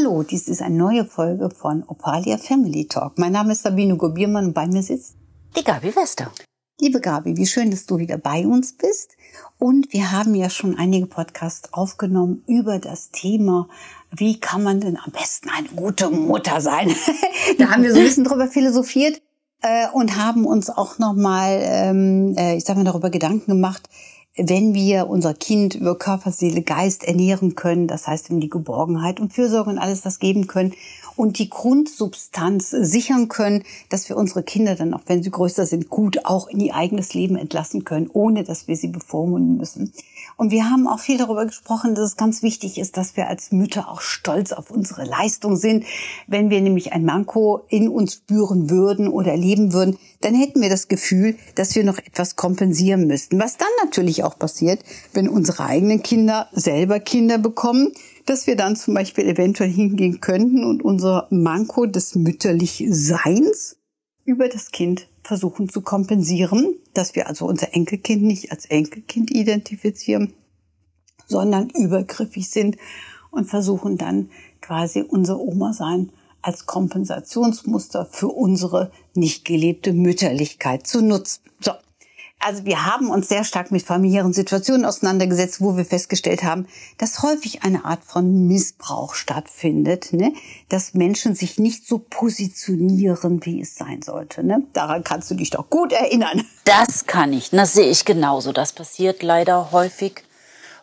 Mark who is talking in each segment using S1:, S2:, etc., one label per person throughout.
S1: Hallo, dies ist eine neue Folge von Opalia Family Talk. Mein Name ist Sabine Gobiermann und bei mir sitzt
S2: die Gabi Wester.
S1: Liebe Gabi, wie schön, dass du wieder bei uns bist. Und wir haben ja schon einige Podcasts aufgenommen über das Thema, wie kann man denn am besten eine gute Mutter sein? da haben wir so ein bisschen drüber philosophiert äh, und haben uns auch nochmal, ähm, äh, ich sag mal, darüber Gedanken gemacht, wenn wir unser Kind über Körper, Seele, Geist ernähren können, das heißt ihm die Geborgenheit und Fürsorge und alles das geben können und die Grundsubstanz sichern können, dass wir unsere Kinder dann, auch wenn sie größer sind, gut auch in ihr eigenes Leben entlassen können, ohne dass wir sie bevormunden müssen. Und wir haben auch viel darüber gesprochen, dass es ganz wichtig ist, dass wir als Mütter auch stolz auf unsere Leistung sind. Wenn wir nämlich ein Manko in uns spüren würden oder erleben würden, dann hätten wir das Gefühl, dass wir noch etwas kompensieren müssten. Was dann natürlich auch passiert, wenn unsere eigenen Kinder selber Kinder bekommen, dass wir dann zum Beispiel eventuell hingehen könnten und unser Manko des Mütterlichseins über das Kind versuchen zu kompensieren, dass wir also unser Enkelkind nicht als Enkelkind identifizieren, sondern übergriffig sind und versuchen dann quasi unser Oma sein als Kompensationsmuster für unsere nicht gelebte Mütterlichkeit zu nutzen. So. Also wir haben uns sehr stark mit familiären Situationen auseinandergesetzt, wo wir festgestellt haben, dass häufig eine Art von Missbrauch stattfindet, ne? dass Menschen sich nicht so positionieren, wie es sein sollte. Ne? Daran kannst du dich doch gut erinnern.
S2: Das kann ich, das sehe ich genauso. Das passiert leider häufig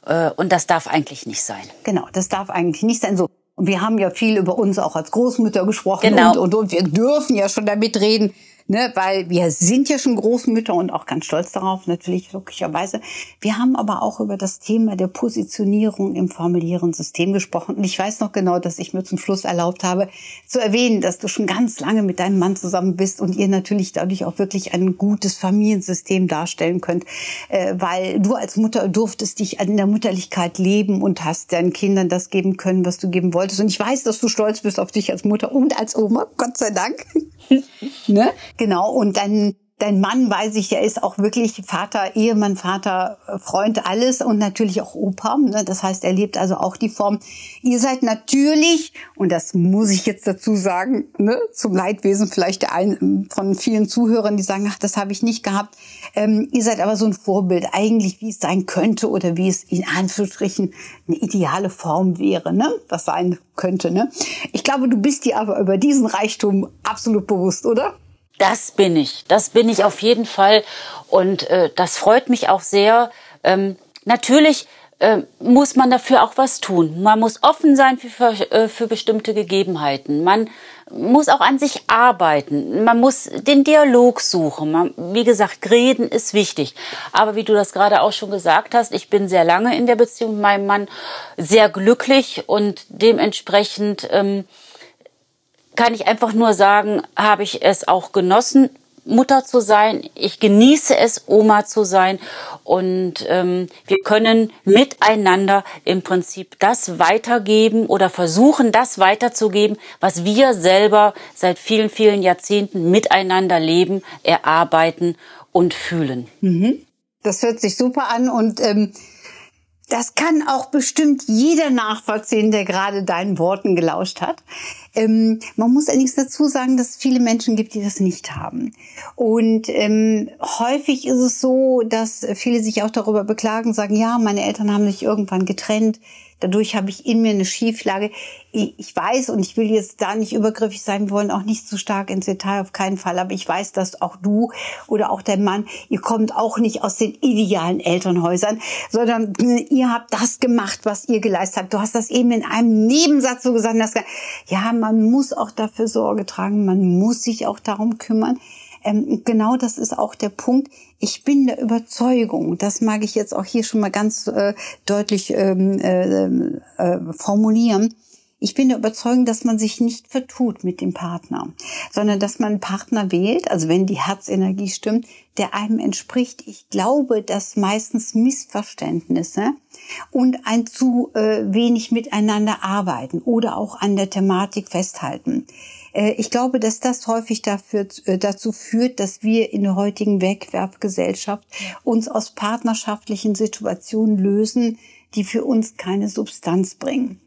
S2: äh, und das darf eigentlich nicht sein.
S1: Genau, das darf eigentlich nicht sein. So. Und wir haben ja viel über uns auch als Großmütter gesprochen
S2: genau.
S1: und, und, und wir dürfen ja schon damit reden, ne, weil wir sind ja schon Großmütter und auch ganz stolz darauf, natürlich logischerweise. Wir haben aber auch über das Thema der Positionierung im familiären System gesprochen. Und ich weiß noch genau, dass ich mir zum Schluss erlaubt habe, zu erwähnen, dass du schon ganz lange mit deinem Mann zusammen bist und ihr natürlich dadurch auch wirklich ein gutes Familiensystem darstellen könnt, äh, weil du als Mutter durftest dich in der Mutterlichkeit leben und hast deinen Kindern das geben können, was du geben wolltest. Und ich weiß, dass du stolz bist auf dich als Mutter und als Oma, Gott sei Dank. ne? Genau. Und dann dein Mann weiß ich, er ist auch wirklich Vater, Ehemann, Vater, Freund, alles und natürlich auch Opa. Ne? Das heißt, er lebt also auch die Form. Ihr seid natürlich, und das muss ich jetzt dazu sagen, ne, zum Leidwesen vielleicht der einen von vielen Zuhörern, die sagen, ach, das habe ich nicht gehabt. Ähm, ihr seid aber so ein Vorbild, eigentlich wie es sein könnte oder wie es in Anführungsstrichen eine ideale Form wäre, ne? Das sein könnte, ne? Ich glaube, du bist dir aber über diesen Reichtum absolut bewusst, oder?
S2: Das bin ich. Das bin ich auf jeden Fall. Und äh, das freut mich auch sehr. Ähm, natürlich äh, muss man dafür auch was tun. Man muss offen sein für, für, äh, für bestimmte Gegebenheiten. Man muss auch an sich arbeiten. Man muss den Dialog suchen. Man, wie gesagt, reden ist wichtig. Aber wie du das gerade auch schon gesagt hast, ich bin sehr lange in der Beziehung mit meinem Mann, sehr glücklich und dementsprechend ähm, kann ich einfach nur sagen, habe ich es auch genossen, Mutter zu sein. Ich genieße es, Oma zu sein. Und ähm, wir können miteinander im Prinzip das weitergeben oder versuchen, das weiterzugeben, was wir selber seit vielen, vielen Jahrzehnten miteinander leben, erarbeiten und fühlen.
S1: Mhm. Das hört sich super an und ähm, das kann auch bestimmt jeder nachvollziehen, der gerade deinen Worten gelauscht hat. Ähm, man muss allerdings dazu sagen, dass es viele Menschen gibt, die das nicht haben. Und ähm, häufig ist es so, dass viele sich auch darüber beklagen, sagen, ja, meine Eltern haben sich irgendwann getrennt, Dadurch habe ich in mir eine Schieflage. Ich weiß und ich will jetzt da nicht übergriffig sein, wir wollen auch nicht zu stark ins Detail, auf keinen Fall. Aber ich weiß, dass auch du oder auch dein Mann, ihr kommt auch nicht aus den idealen Elternhäusern, sondern ihr habt das gemacht, was ihr geleistet habt. Du hast das eben in einem Nebensatz so gesagt, dass, ja, man muss auch dafür Sorge tragen, man muss sich auch darum kümmern. Ähm, genau das ist auch der Punkt. Ich bin der Überzeugung, das mag ich jetzt auch hier schon mal ganz äh, deutlich ähm, äh, äh, formulieren. Ich bin der Überzeugung, dass man sich nicht vertut mit dem Partner, sondern dass man einen Partner wählt, also wenn die Herzenergie stimmt, der einem entspricht. Ich glaube, dass meistens Missverständnisse und ein zu äh, wenig miteinander arbeiten oder auch an der Thematik festhalten. Äh, ich glaube, dass das häufig dafür, äh, dazu führt, dass wir in der heutigen Wegwerfgesellschaft uns aus partnerschaftlichen Situationen lösen, die für uns keine Substanz bringen.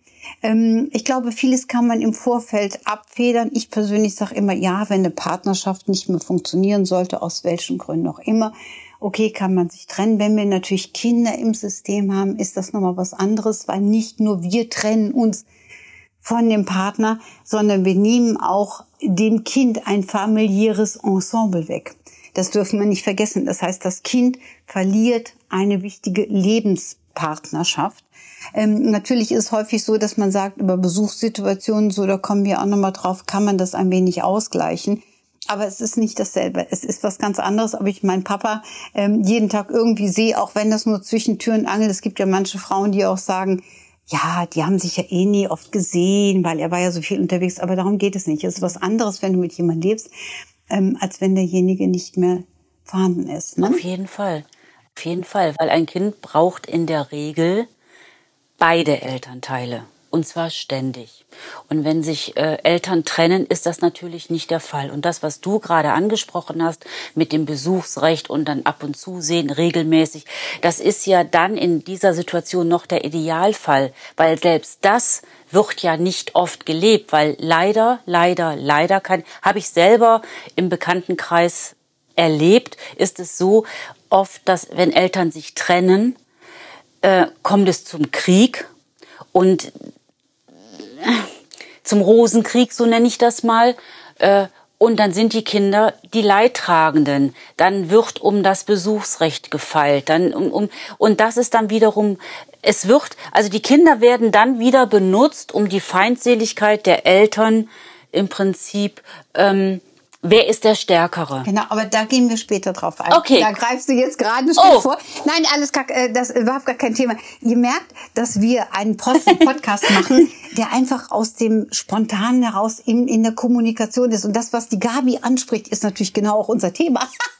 S1: Ähm, ich glaube, vieles kann man im Vorfeld abfedern. Ich persönlich sage immer, ja, wenn eine Partnerschaft nicht mehr funktionieren sollte, aus welchen Gründen auch immer, okay, kann man sich trennen. Wenn wir natürlich Kinder im System haben, ist das nochmal was anderes, weil nicht nur wir trennen uns von dem Partner, sondern wir nehmen auch dem Kind ein familiäres Ensemble weg. Das dürfen wir nicht vergessen. Das heißt, das Kind verliert eine wichtige Lebenspartnerschaft. Ähm, natürlich ist häufig so, dass man sagt, über Besuchssituationen, so, da kommen wir auch nochmal drauf, kann man das ein wenig ausgleichen. Aber es ist nicht dasselbe. Es ist was ganz anderes, ob ich meinen Papa ähm, jeden Tag irgendwie sehe, auch wenn das nur zwischen Tür und Angel. Es gibt ja manche Frauen, die auch sagen, ja, die haben sich ja eh nie oft gesehen, weil er war ja so viel unterwegs. Aber darum geht es nicht. Es ist was anderes, wenn du mit jemandem lebst, ähm, als wenn derjenige nicht mehr vorhanden ist.
S2: Ne? Auf jeden Fall. Auf jeden Fall. Weil ein Kind braucht in der Regel beide Elternteile. Und zwar ständig. Und wenn sich äh, Eltern trennen, ist das natürlich nicht der Fall. Und das, was du gerade angesprochen hast mit dem Besuchsrecht und dann ab und zu sehen, regelmäßig, das ist ja dann in dieser Situation noch der Idealfall, weil selbst das wird ja nicht oft gelebt, weil leider, leider, leider kann, habe ich selber im Bekanntenkreis erlebt, ist es so oft, dass wenn Eltern sich trennen, äh, kommt es zum Krieg und zum Rosenkrieg, so nenne ich das mal. Äh, und dann sind die Kinder die Leidtragenden. Dann wird um das Besuchsrecht gefeilt. Dann um, um, und das ist dann wiederum, es wird, also die Kinder werden dann wieder benutzt, um die Feindseligkeit der Eltern im Prinzip ähm, Wer ist der Stärkere?
S1: Genau, aber da gehen wir später drauf ein.
S2: Okay.
S1: Da greifst du jetzt gerade ein Stück oh. vor. Nein, alles gar, äh, das ist überhaupt gar kein Thema. Ihr merkt, dass wir einen Podcast machen, der einfach aus dem Spontanen heraus in, in der Kommunikation ist. Und das, was die Gabi anspricht, ist natürlich genau auch unser Thema.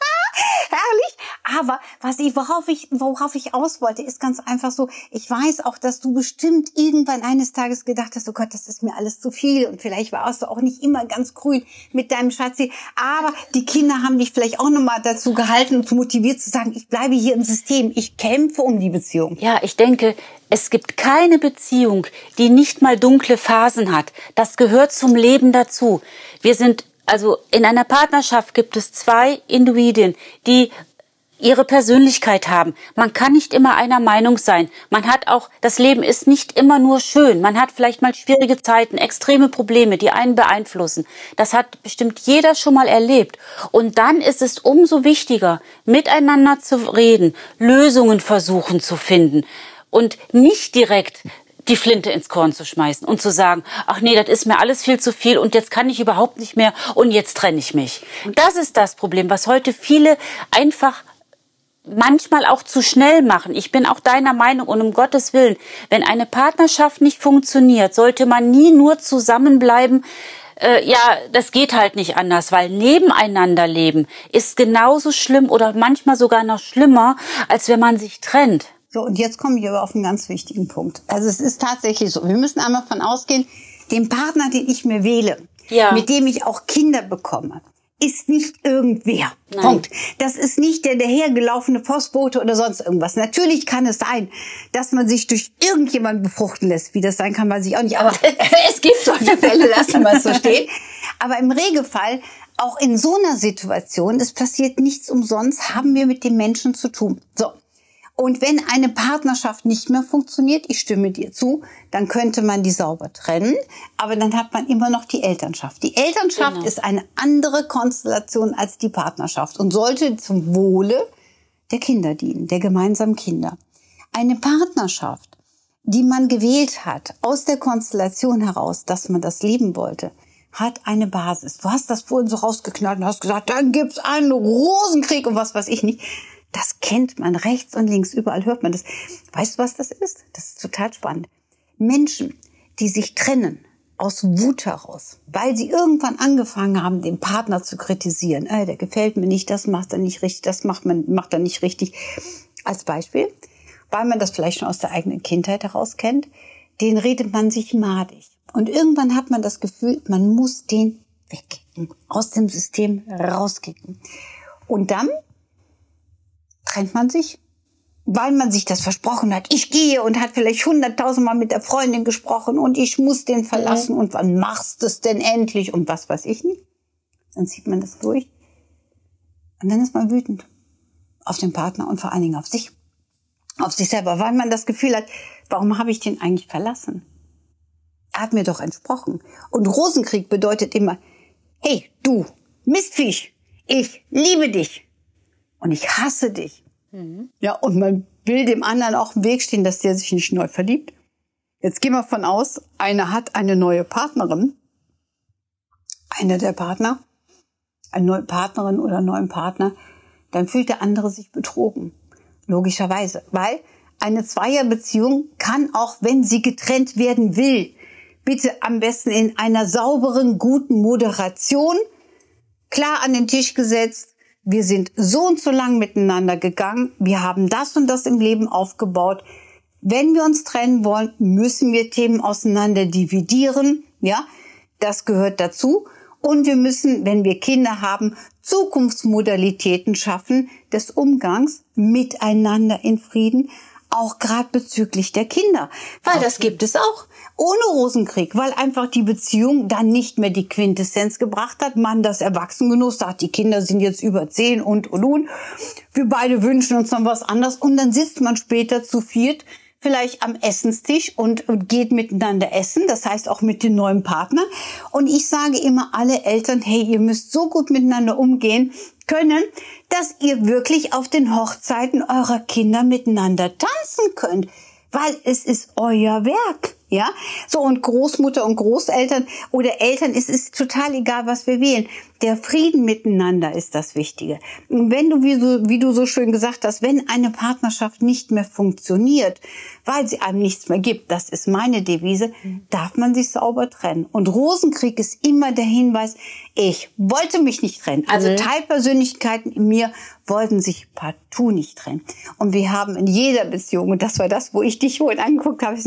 S1: Herrlich. Aber was ich, worauf ich, worauf ich aus wollte, ist ganz einfach so, ich weiß auch, dass du bestimmt irgendwann eines Tages gedacht hast, oh Gott, das ist mir alles zu viel. Und vielleicht warst du auch nicht immer ganz grün mit deinem Schatzi. Aber die Kinder haben dich vielleicht auch nochmal dazu gehalten und motiviert zu sagen, ich bleibe hier im System. Ich kämpfe um die Beziehung.
S2: Ja, ich denke, es gibt keine Beziehung, die nicht mal dunkle Phasen hat. Das gehört zum Leben dazu. Wir sind also in einer Partnerschaft gibt es zwei Individuen, die ihre Persönlichkeit haben. Man kann nicht immer einer Meinung sein. Man hat auch, das Leben ist nicht immer nur schön. Man hat vielleicht mal schwierige Zeiten, extreme Probleme, die einen beeinflussen. Das hat bestimmt jeder schon mal erlebt. Und dann ist es umso wichtiger, miteinander zu reden, Lösungen versuchen zu finden und nicht direkt die Flinte ins Korn zu schmeißen und zu sagen, ach nee, das ist mir alles viel zu viel und jetzt kann ich überhaupt nicht mehr und jetzt trenne ich mich. Das ist das Problem, was heute viele einfach manchmal auch zu schnell machen. Ich bin auch deiner Meinung und um Gottes Willen, wenn eine Partnerschaft nicht funktioniert, sollte man nie nur zusammenbleiben, äh, ja, das geht halt nicht anders, weil nebeneinander leben ist genauso schlimm oder manchmal sogar noch schlimmer, als wenn man sich trennt.
S1: So, und jetzt kommen wir aber auf einen ganz wichtigen Punkt. Also es ist tatsächlich so, wir müssen einmal von ausgehen, den Partner, den ich mir wähle, ja. mit dem ich auch Kinder bekomme, ist nicht irgendwer. Nein. Punkt. Das ist nicht der dahergelaufene Postbote oder sonst irgendwas. Natürlich kann es sein, dass man sich durch irgendjemanden befruchten lässt. Wie das sein kann, weiß ich auch nicht. Aber es gibt solche Fälle, lassen wir es so stehen. Aber im Regelfall, auch in so einer Situation, es passiert nichts umsonst, haben wir mit dem Menschen zu tun. So. Und wenn eine Partnerschaft nicht mehr funktioniert, ich stimme dir zu, dann könnte man die sauber trennen, aber dann hat man immer noch die Elternschaft. Die Elternschaft genau. ist eine andere Konstellation als die Partnerschaft und sollte zum Wohle der Kinder dienen, der gemeinsamen Kinder. Eine Partnerschaft, die man gewählt hat, aus der Konstellation heraus, dass man das leben wollte, hat eine Basis. Du hast das vorhin so rausgeknallt und hast gesagt, dann gibt's einen Rosenkrieg und was weiß ich nicht. Das kennt man rechts und links, überall hört man das. Weißt du, was das ist? Das ist total spannend. Menschen, die sich trennen, aus Wut heraus, weil sie irgendwann angefangen haben, den Partner zu kritisieren. Äh, der gefällt mir nicht, das macht er nicht richtig, das macht man macht er nicht richtig. Als Beispiel, weil man das vielleicht schon aus der eigenen Kindheit heraus kennt, den redet man sich madig. Und irgendwann hat man das Gefühl, man muss den wegkicken, aus dem System rauskicken. Und dann trennt man sich weil man sich das versprochen hat, ich gehe und hat vielleicht hunderttausendmal mit der Freundin gesprochen und ich muss den verlassen mhm. und wann machst du es denn endlich und was weiß ich nicht. Dann zieht man das durch und dann ist man wütend auf den Partner und vor allen Dingen auf sich, auf sich selber, weil man das Gefühl hat, warum habe ich den eigentlich verlassen? Er hat mir doch entsprochen. Und Rosenkrieg bedeutet immer, hey, du, Mistviech, ich liebe dich und ich hasse dich. Mhm. Ja, und man will dem anderen auch im Weg stehen, dass der sich nicht neu verliebt. Jetzt gehen wir von aus, einer hat eine neue Partnerin, einer der Partner, eine neue Partnerin oder einen neuen Partner, dann fühlt der andere sich betrogen. Logischerweise. Weil eine Zweierbeziehung kann auch, wenn sie getrennt werden will, bitte am besten in einer sauberen, guten Moderation, klar an den Tisch gesetzt, wir sind so und so lang miteinander gegangen, wir haben das und das im Leben aufgebaut. Wenn wir uns trennen wollen, müssen wir Themen auseinander dividieren, ja, das gehört dazu. Und wir müssen, wenn wir Kinder haben, Zukunftsmodalitäten schaffen des Umgangs miteinander in Frieden, auch gerade bezüglich der Kinder. Weil das gibt es auch ohne Rosenkrieg, weil einfach die Beziehung dann nicht mehr die Quintessenz gebracht hat. Man das Erwachsengenuss sagt, die Kinder sind jetzt über zehn und und und. Wir beide wünschen uns noch was anderes und dann sitzt man später zu viert vielleicht am Essenstisch und, geht miteinander essen, das heißt auch mit dem neuen Partner. Und ich sage immer alle Eltern, hey, ihr müsst so gut miteinander umgehen können, dass ihr wirklich auf den Hochzeiten eurer Kinder miteinander tanzen könnt, weil es ist euer Werk. Ja, so und Großmutter und Großeltern oder Eltern, es ist total egal, was wir wählen. Der Frieden miteinander ist das Wichtige. Und wenn du, wie, so, wie du so schön gesagt hast, wenn eine Partnerschaft nicht mehr funktioniert, weil sie einem nichts mehr gibt, das ist meine Devise, darf man sich sauber trennen. Und Rosenkrieg ist immer der Hinweis, ich wollte mich nicht trennen. Also mhm. Teilpersönlichkeiten in mir wollten sich partout nicht trennen. Und wir haben in jeder Beziehung, und das war das, wo ich dich wohl angeguckt habe,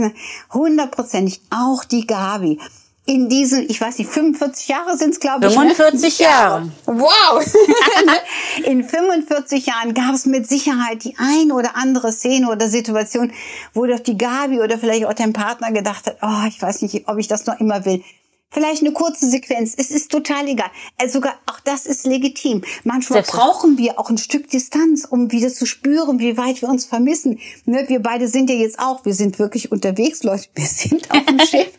S1: hundertprozentig auch die Gabi in diesen, ich weiß nicht, 45 Jahre sind es, glaube
S2: ich. 45 ne? Jahre.
S1: Wow. in 45 Jahren gab es mit Sicherheit die ein oder andere Szene oder Situation, wo doch die Gabi oder vielleicht auch dein Partner gedacht hat, oh, ich weiß nicht, ob ich das noch immer will. Vielleicht eine kurze Sequenz. Es ist total egal. Also sogar auch das ist legitim. Manchmal brauchen wir auch ein Stück Distanz, um wieder zu spüren, wie weit wir uns vermissen. Ne, wir beide sind ja jetzt auch, wir sind wirklich unterwegs, Leute. Wir sind auf dem Schiff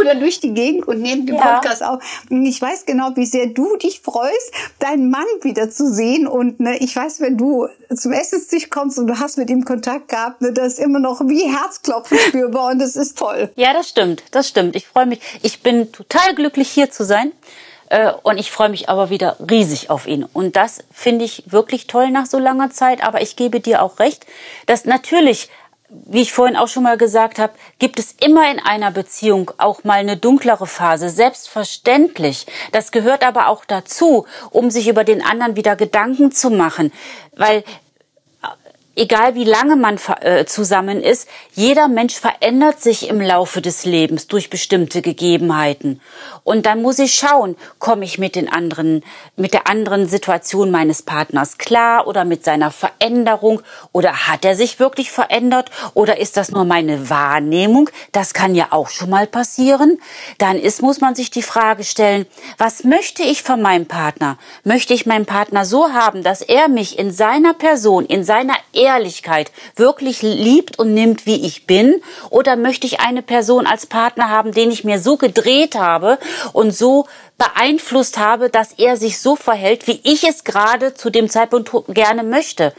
S1: oder durch die Gegend und nehmen den ja. Podcast auf. Und ich weiß genau, wie sehr du dich freust, deinen Mann wieder zu sehen. Und ne, ich weiß, wenn du zum Essenstisch kommst und du hast mit ihm Kontakt gehabt, ne, das ist immer noch wie Herzklopfen spürbar und das ist toll.
S2: Ja, das stimmt. Das stimmt. Ich freue mich. Ich bin total total glücklich, hier zu sein. Äh, und ich freue mich aber wieder riesig auf ihn. Und das finde ich wirklich toll nach so langer Zeit. Aber ich gebe dir auch recht, dass natürlich wie ich vorhin auch schon mal gesagt habe, gibt es immer in einer Beziehung auch mal eine dunklere Phase. Selbstverständlich. Das gehört aber auch dazu, um sich über den anderen wieder Gedanken zu machen. Weil egal wie lange man äh, zusammen ist, jeder Mensch verändert sich im Laufe des Lebens durch bestimmte Gegebenheiten. Und dann muss ich schauen, komme ich mit den anderen, mit der anderen Situation meines Partners klar oder mit seiner Veränderung oder hat er sich wirklich verändert oder ist das nur meine Wahrnehmung? Das kann ja auch schon mal passieren. Dann ist, muss man sich die Frage stellen, was möchte ich von meinem Partner? Möchte ich meinen Partner so haben, dass er mich in seiner Person, in seiner Ehrlichkeit wirklich liebt und nimmt, wie ich bin? Oder möchte ich eine Person als Partner haben, den ich mir so gedreht habe und so beeinflusst habe, dass er sich so verhält, wie ich es gerade zu dem Zeitpunkt gerne möchte?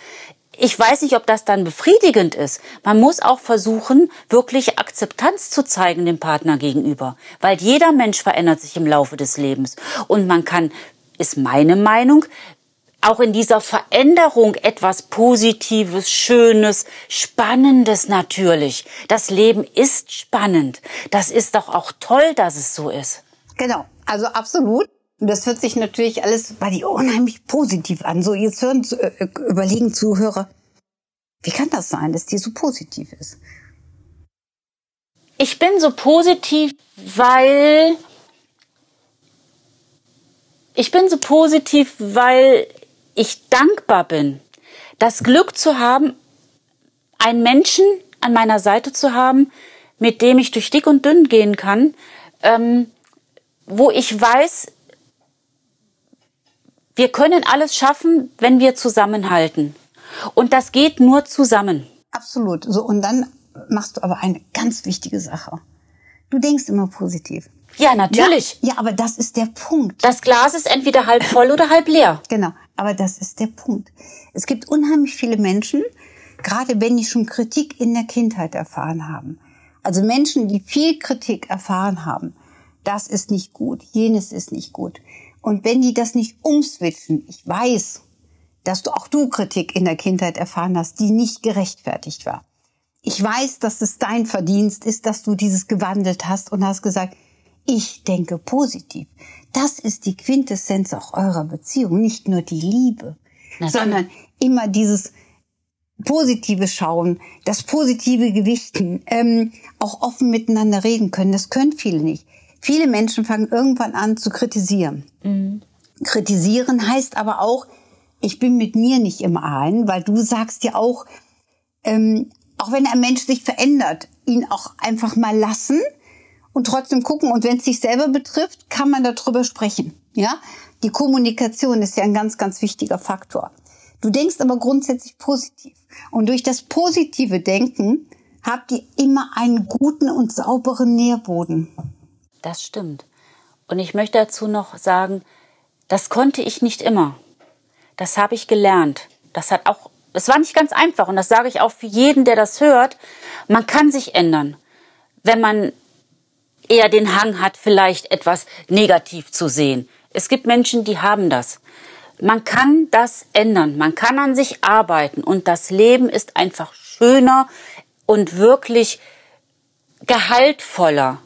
S2: ich weiß nicht, ob das dann befriedigend ist. Man muss auch versuchen, wirklich Akzeptanz zu zeigen dem Partner gegenüber, weil jeder Mensch verändert sich im Laufe des Lebens und man kann, ist meine Meinung, auch in dieser Veränderung etwas Positives, Schönes, Spannendes natürlich. Das Leben ist spannend. Das ist doch auch toll, dass es so ist.
S1: Genau, also absolut. Und das hört sich natürlich alles bei dir unheimlich positiv an. So, jetzt hören, äh, überlegen Zuhörer, wie kann das sein, dass die so positiv ist?
S2: Ich bin so positiv, weil ich bin so positiv, weil ich dankbar bin, das Glück zu haben, einen Menschen an meiner Seite zu haben, mit dem ich durch dick und dünn gehen kann, ähm, wo ich weiß, wir können alles schaffen, wenn wir zusammenhalten. Und das geht nur zusammen.
S1: Absolut. So, und dann machst du aber eine ganz wichtige Sache. Du denkst immer positiv.
S2: Ja, natürlich.
S1: Ja, ja, aber das ist der Punkt.
S2: Das Glas ist entweder halb voll oder halb leer.
S1: Genau, aber das ist der Punkt. Es gibt unheimlich viele Menschen, gerade wenn die schon Kritik in der Kindheit erfahren haben. Also Menschen, die viel Kritik erfahren haben. Das ist nicht gut, jenes ist nicht gut. Und wenn die das nicht umswitchen, ich weiß, dass du auch du Kritik in der Kindheit erfahren hast, die nicht gerechtfertigt war. Ich weiß, dass es dein Verdienst ist, dass du dieses gewandelt hast und hast gesagt, ich denke positiv. Das ist die Quintessenz auch eurer Beziehung, nicht nur die Liebe, Natürlich. sondern immer dieses positive Schauen, das positive Gewichten, ähm, auch offen miteinander reden können. Das können viele nicht. Viele Menschen fangen irgendwann an zu kritisieren. Mhm. Kritisieren heißt aber auch, ich bin mit mir nicht im ein, weil du sagst ja auch, ähm, auch wenn ein Mensch sich verändert, ihn auch einfach mal lassen und trotzdem gucken. Und wenn es sich selber betrifft, kann man darüber sprechen. Ja, die Kommunikation ist ja ein ganz, ganz wichtiger Faktor. Du denkst aber grundsätzlich positiv. Und durch das positive Denken habt ihr immer einen guten und sauberen Nährboden.
S2: Das stimmt. Und ich möchte dazu noch sagen, das konnte ich nicht immer. Das habe ich gelernt. Das hat auch, es war nicht ganz einfach. Und das sage ich auch für jeden, der das hört. Man kann sich ändern. Wenn man eher den Hang hat, vielleicht etwas negativ zu sehen. Es gibt Menschen, die haben das. Man kann das ändern. Man kann an sich arbeiten. Und das Leben ist einfach schöner und wirklich gehaltvoller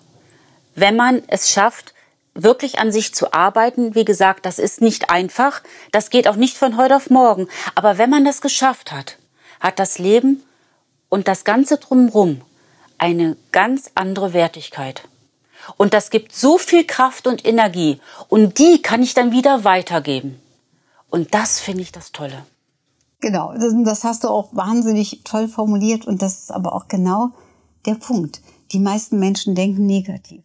S2: wenn man es schafft, wirklich an sich zu arbeiten. Wie gesagt, das ist nicht einfach. Das geht auch nicht von heute auf morgen. Aber wenn man das geschafft hat, hat das Leben und das Ganze drumherum eine ganz andere Wertigkeit. Und das gibt so viel Kraft und Energie. Und die kann ich dann wieder weitergeben. Und das finde ich das Tolle.
S1: Genau, das, hast du auch wahnsinnig toll formuliert. Und das ist aber auch genau der Punkt. Die meisten Menschen denken negativ.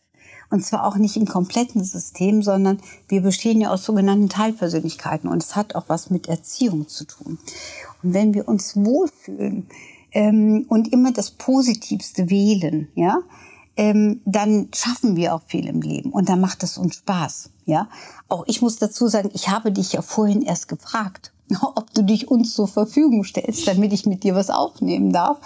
S1: Und zwar auch nicht im kompletten System, sondern wir bestehen ja aus sogenannten Teilpersönlichkeiten und es hat auch was mit Erziehung zu tun. Und wenn wir uns wohlfühlen ähm, und immer das Positivste wählen, ja, ähm, dann schaffen wir auch viel im Leben und dann macht es uns Spaß. Ja, auch ich muss dazu sagen, ich habe dich ja vorhin erst gefragt, ob du dich uns zur Verfügung stellst, damit ich mit dir was aufnehmen darf.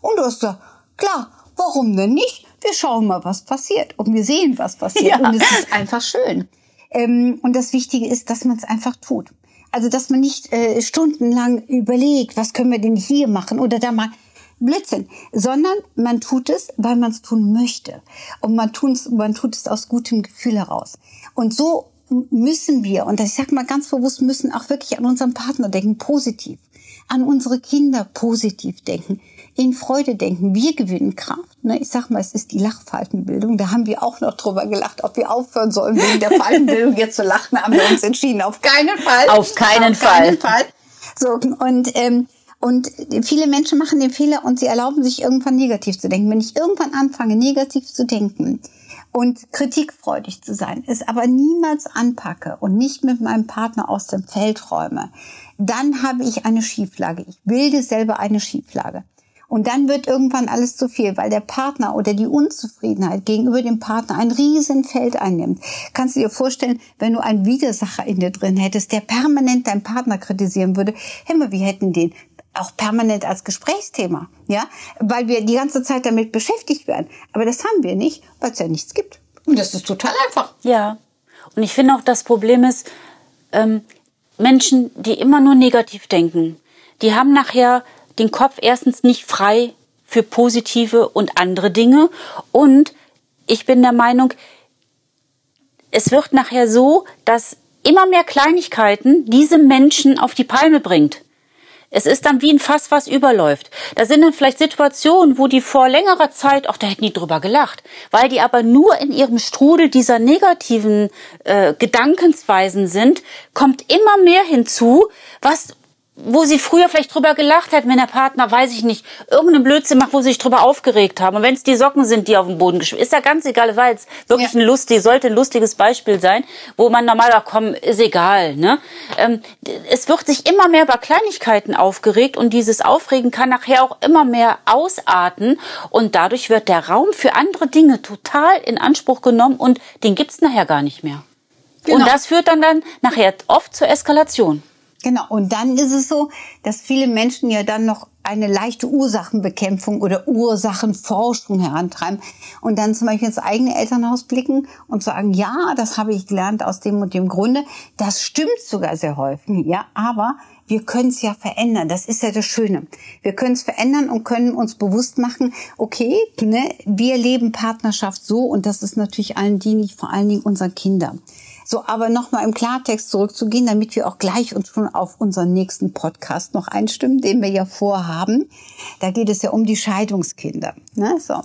S1: Und du hast gesagt, klar, warum denn nicht? wir schauen mal, was passiert. Und wir sehen, was passiert. Ja. Und es ist einfach schön. Ähm, und das Wichtige ist, dass man es einfach tut. Also, dass man nicht äh, stundenlang überlegt, was können wir denn hier machen oder da mal Blödsinn, sondern man tut es, weil man es tun möchte. Und man, tun's, man tut es aus gutem Gefühl heraus. Und so müssen wir, und ich sage mal ganz bewusst, müssen auch wirklich an unseren Partner denken, positiv. An unsere Kinder positiv denken in Freude denken. Wir gewinnen Kraft. Ne? Ich sag mal, es ist die Lachfaltenbildung. Da haben wir auch noch drüber gelacht, ob wir aufhören sollen, wegen der Faltenbildung jetzt zu lachen, haben wir uns entschieden. Auf keinen Fall.
S2: Auf keinen Auf Fall. Keinen Fall.
S1: So, und, ähm, und viele Menschen machen den Fehler und sie erlauben sich irgendwann negativ zu denken. Wenn ich irgendwann anfange, negativ zu denken, und kritikfreudig zu sein, es aber niemals anpacke und nicht mit meinem Partner aus dem Feld räume, dann habe ich eine Schieflage. Ich bilde selber eine Schieflage. Und dann wird irgendwann alles zu viel, weil der Partner oder die Unzufriedenheit gegenüber dem Partner ein Riesenfeld einnimmt. Kannst du dir vorstellen, wenn du einen Widersacher in dir drin hättest, der permanent deinen Partner kritisieren würde, hey, wir hätten den auch permanent als Gesprächsthema, ja, weil wir die ganze Zeit damit beschäftigt werden. Aber das haben wir nicht, weil es ja nichts gibt. Und das ist total einfach.
S2: Ja. Und ich finde auch, das Problem ist, ähm, Menschen, die immer nur negativ denken, die haben nachher den Kopf erstens nicht frei für positive und andere Dinge. Und ich bin der Meinung, es wird nachher so, dass immer mehr Kleinigkeiten diese Menschen auf die Palme bringt. Es ist dann wie ein Fass, was überläuft. Da sind dann vielleicht Situationen, wo die vor längerer Zeit, auch da hätten die drüber gelacht, weil die aber nur in ihrem Strudel dieser negativen äh, Gedankensweisen sind, kommt immer mehr hinzu, was wo sie früher vielleicht drüber gelacht hätten, wenn der Partner, weiß ich nicht, irgendeinen Blödsinn macht, wo sie sich drüber aufgeregt haben. Und wenn es die Socken sind, die auf dem Boden geschmissen, ist ja ganz egal, es war jetzt wirklich ja. ein lustig, sollte ein lustiges Beispiel sein, wo man normaler kommen, ist egal, ne? Ähm, es wird sich immer mehr über Kleinigkeiten aufgeregt und dieses Aufregen kann nachher auch immer mehr ausarten und dadurch wird der Raum für andere Dinge total in Anspruch genommen und den gibt's nachher gar nicht mehr. Genau. Und das führt dann dann nachher oft zur Eskalation.
S1: Genau. Und dann ist es so, dass viele Menschen ja dann noch eine leichte Ursachenbekämpfung oder Ursachenforschung herantreiben und dann zum Beispiel ins eigene Elternhaus blicken und sagen, ja, das habe ich gelernt aus dem und dem Grunde. Das stimmt sogar sehr häufig, ja, aber wir können es ja verändern. Das ist ja das Schöne. Wir können es verändern und können uns bewusst machen, okay, ne, wir leben Partnerschaft so und das ist natürlich allen dienlich, vor allen Dingen unseren Kindern. So, aber nochmal im Klartext zurückzugehen, damit wir auch gleich uns schon auf unseren nächsten Podcast noch einstimmen, den wir ja vorhaben. Da geht es ja um die Scheidungskinder. Ne? So.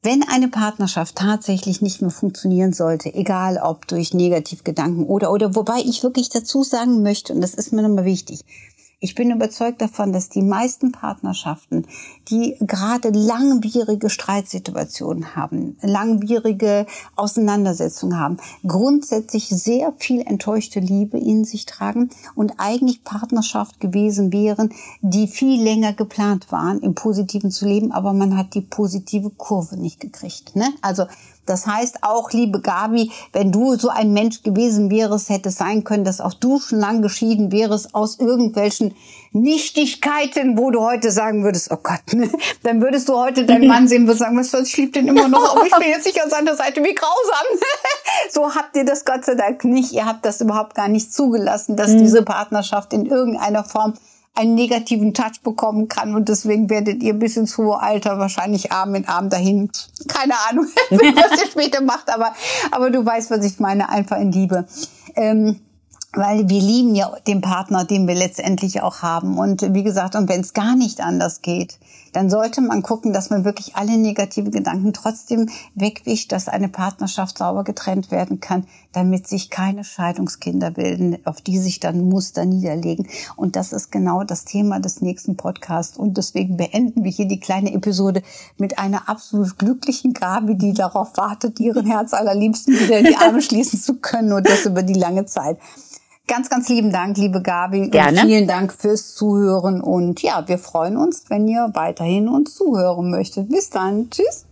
S1: Wenn eine Partnerschaft tatsächlich nicht mehr funktionieren sollte, egal ob durch Negativgedanken oder, oder, wobei ich wirklich dazu sagen möchte, und das ist mir nochmal wichtig, ich bin überzeugt davon, dass die meisten Partnerschaften, die gerade langwierige Streitsituationen haben, langwierige Auseinandersetzungen haben, grundsätzlich sehr viel enttäuschte Liebe in sich tragen und eigentlich Partnerschaft gewesen wären, die viel länger geplant waren, im Positiven zu leben, aber man hat die positive Kurve nicht gekriegt. Ne? Also das heißt auch, liebe Gabi, wenn du so ein Mensch gewesen wärst, hätte es sein können, dass auch du schon lang geschieden wärst aus irgendwelchen Nichtigkeiten, wo du heute sagen würdest, oh Gott, ne? dann würdest du heute deinen Mann sehen und sagen, was soll, ich liebe den immer noch, aber ich bin jetzt nicht an seiner Seite, wie grausam. so habt ihr das Gott sei Dank nicht. Ihr habt das überhaupt gar nicht zugelassen, dass mhm. diese Partnerschaft in irgendeiner Form einen negativen Touch bekommen kann und deswegen werdet ihr bis ins hohe Alter wahrscheinlich Arm in Arm dahin. Keine Ahnung, was ihr später macht, aber, aber du weißt, was ich meine, einfach in Liebe. Ähm, weil wir lieben ja den Partner, den wir letztendlich auch haben. Und wie gesagt, und wenn es gar nicht anders geht, dann sollte man gucken, dass man wirklich alle negative Gedanken trotzdem wegwischt, dass eine Partnerschaft sauber getrennt werden kann, damit sich keine Scheidungskinder bilden, auf die sich dann Muster niederlegen. Und das ist genau das Thema des nächsten Podcasts. Und deswegen beenden wir hier die kleine Episode mit einer absolut glücklichen Gabe, die darauf wartet, ihren Herz allerliebsten wieder in die Arme schließen zu können und das über die lange Zeit. Ganz, ganz lieben Dank, liebe Gabi.
S2: Gerne.
S1: Und vielen Dank fürs Zuhören. Und ja, wir freuen uns, wenn ihr weiterhin uns zuhören möchtet. Bis dann. Tschüss.